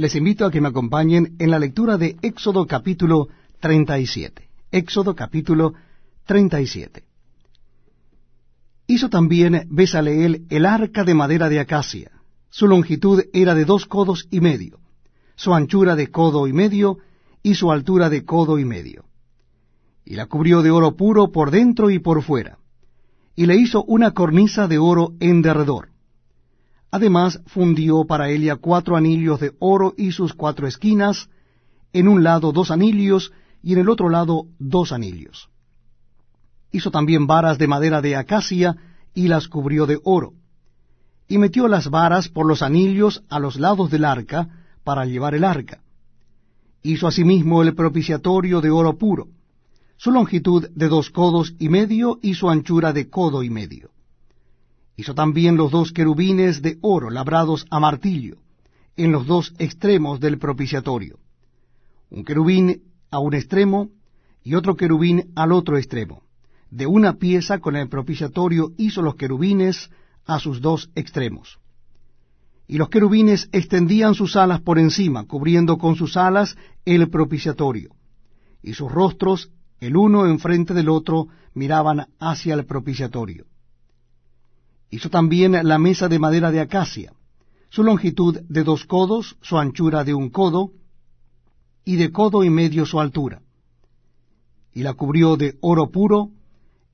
les invito a que me acompañen en la lectura de Éxodo capítulo 37. Éxodo capítulo 37. Hizo también Besaleel el arca de madera de acacia. Su longitud era de dos codos y medio, su anchura de codo y medio, y su altura de codo y medio. Y la cubrió de oro puro por dentro y por fuera, y le hizo una cornisa de oro en derredor. Además fundió para ella cuatro anillos de oro y sus cuatro esquinas, en un lado dos anillos y en el otro lado dos anillos. Hizo también varas de madera de acacia y las cubrió de oro. Y metió las varas por los anillos a los lados del arca para llevar el arca. Hizo asimismo el propiciatorio de oro puro, su longitud de dos codos y medio y su anchura de codo y medio. Hizo también los dos querubines de oro labrados a martillo, en los dos extremos del propiciatorio. Un querubín a un extremo y otro querubín al otro extremo de una pieza con el propiciatorio hizo los querubines a sus dos extremos. Y los querubines extendían sus alas por encima, cubriendo con sus alas el propiciatorio. Y sus rostros, el uno enfrente del otro, miraban hacia el propiciatorio. Hizo también la mesa de madera de acacia, su longitud de dos codos, su anchura de un codo, y de codo y medio su altura. Y la cubrió de oro puro,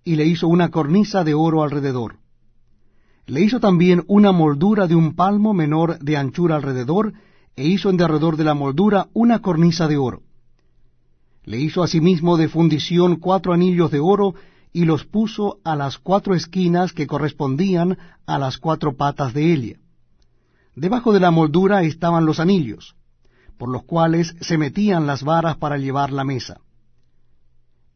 y le hizo una cornisa de oro alrededor. Le hizo también una moldura de un palmo menor de anchura alrededor, e hizo en derredor de la moldura una cornisa de oro. Le hizo asimismo de fundición cuatro anillos de oro, y los puso a las cuatro esquinas que correspondían a las cuatro patas de ella. Debajo de la moldura estaban los anillos, por los cuales se metían las varas para llevar la mesa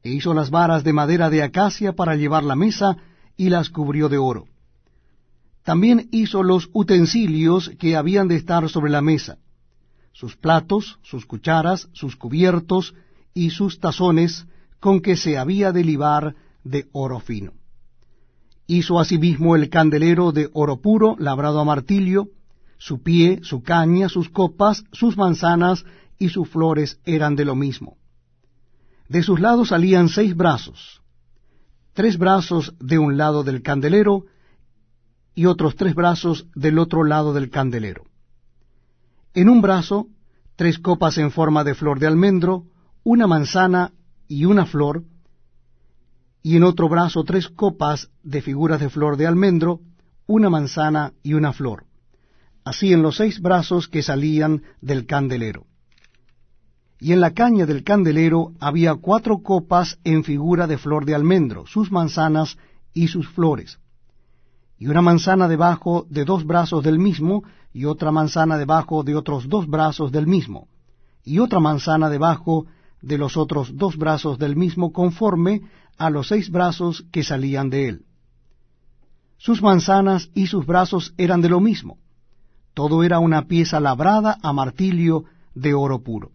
e hizo las varas de madera de acacia para llevar la mesa, y las cubrió de oro. También hizo los utensilios que habían de estar sobre la mesa, sus platos, sus cucharas, sus cubiertos y sus tazones, con que se había de libar de oro fino. Hizo asimismo el candelero de oro puro, labrado a martillo, su pie, su caña, sus copas, sus manzanas y sus flores eran de lo mismo. De sus lados salían seis brazos, tres brazos de un lado del candelero y otros tres brazos del otro lado del candelero. En un brazo, tres copas en forma de flor de almendro, una manzana y una flor, y en otro brazo tres copas de figuras de flor de almendro, una manzana y una flor, así en los seis brazos que salían del candelero. Y en la caña del candelero había cuatro copas en figura de flor de almendro, sus manzanas y sus flores, y una manzana debajo de dos brazos del mismo, y otra manzana debajo de otros dos brazos del mismo, y otra manzana debajo de los otros dos brazos del mismo, conforme a los seis brazos que salían de él. Sus manzanas y sus brazos eran de lo mismo. Todo era una pieza labrada a martillo de oro puro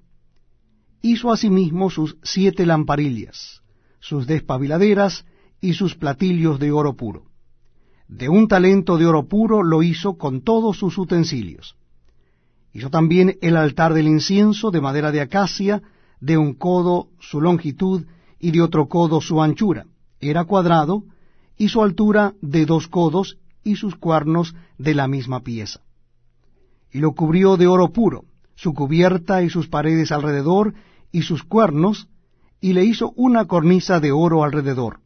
hizo asimismo sus siete lamparillas, sus despabiladeras y sus platillos de oro puro. De un talento de oro puro lo hizo con todos sus utensilios. Hizo también el altar del incienso de madera de acacia, de un codo su longitud y de otro codo su anchura. Era cuadrado, y su altura de dos codos y sus cuernos de la misma pieza. Y lo cubrió de oro puro, su cubierta y sus paredes alrededor, y sus cuernos, y le hizo una cornisa de oro alrededor.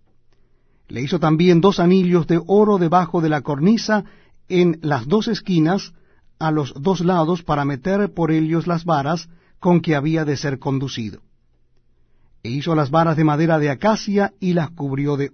Le hizo también dos anillos de oro debajo de la cornisa en las dos esquinas, a los dos lados, para meter por ellos las varas con que había de ser conducido. E hizo las varas de madera de acacia y las cubrió de